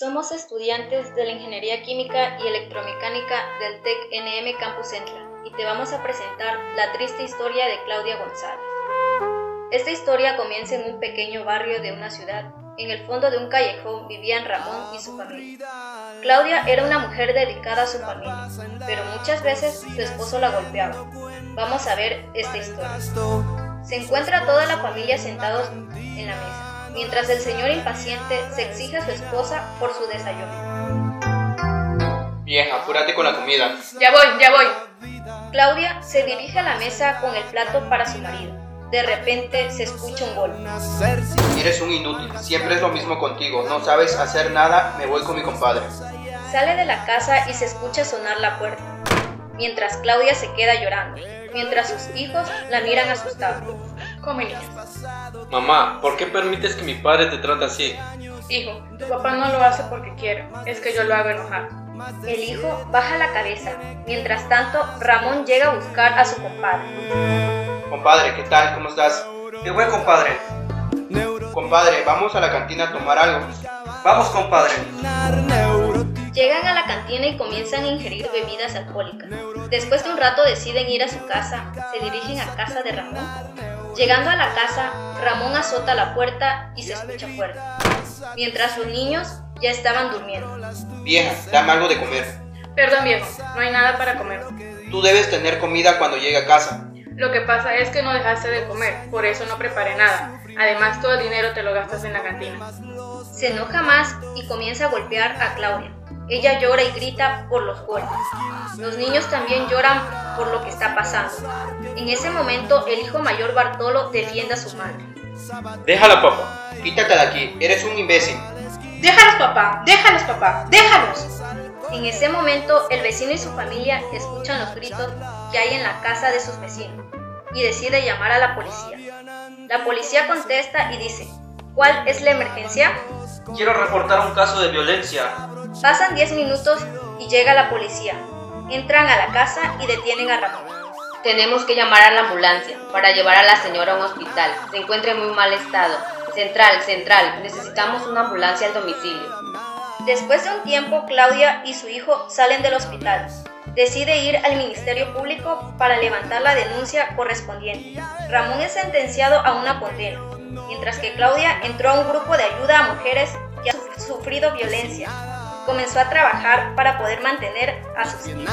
Somos estudiantes de la Ingeniería Química y Electromecánica del TEC NM Campus Central y te vamos a presentar la triste historia de Claudia González. Esta historia comienza en un pequeño barrio de una ciudad. En el fondo de un callejón vivían Ramón y su familia. Claudia era una mujer dedicada a su familia, pero muchas veces su esposo la golpeaba. Vamos a ver esta historia. Se encuentra toda la familia sentados en la mesa mientras el señor impaciente se exige a su esposa por su desayuno. Vieja, apúrate con la comida. Ya voy, ya voy. Claudia se dirige a la mesa con el plato para su marido. De repente se escucha un golpe. Eres un inútil, siempre es lo mismo contigo, no sabes hacer nada, me voy con mi compadre. Sale de la casa y se escucha sonar la puerta, mientras Claudia se queda llorando, mientras sus hijos la miran asustados. Niña. Mamá, ¿por qué permites que mi padre te trate así? Hijo, tu papá no lo hace porque quiere, es que yo lo hago enojar. El hijo baja la cabeza. Mientras tanto, Ramón llega a buscar a su compadre. Compadre, ¿qué tal? ¿Cómo estás? Qué buen compadre. Compadre, vamos a la cantina a tomar algo. Vamos, compadre. Llegan a la cantina y comienzan a ingerir bebidas alcohólicas. Después de un rato deciden ir a su casa, se dirigen a casa de Ramón. Llegando a la casa, Ramón azota la puerta y se escucha fuerte, mientras los niños ya estaban durmiendo. Vieja, dame algo de comer. Perdón, viejo, no hay nada para comer. Tú debes tener comida cuando llegue a casa. Lo que pasa es que no dejaste de comer, por eso no preparé nada. Además, todo el dinero te lo gastas en la cantina. Se enoja más y comienza a golpear a Claudia. Ella llora y grita por los golpes. Los niños también lloran por lo que está pasando. En ese momento, el hijo mayor Bartolo defiende a su madre. Déjala, papá. Quítate de aquí, eres un imbécil. Déjalos, papá, déjalos, papá, déjalos. En ese momento, el vecino y su familia escuchan los gritos que hay en la casa de sus vecinos y decide llamar a la policía. La policía contesta y dice, ¿cuál es la emergencia? Quiero reportar un caso de violencia. Pasan 10 minutos y llega la policía. Entran a la casa y detienen a Ramón. Tenemos que llamar a la ambulancia para llevar a la señora a un hospital. Se encuentra en muy mal estado. Central, central, necesitamos una ambulancia al domicilio. Después de un tiempo, Claudia y su hijo salen del hospital. Decide ir al Ministerio Público para levantar la denuncia correspondiente. Ramón es sentenciado a una condena, mientras que Claudia entró a un grupo de ayuda a mujeres que han sufrido violencia. Comenzó a trabajar para poder mantener a sus hijos.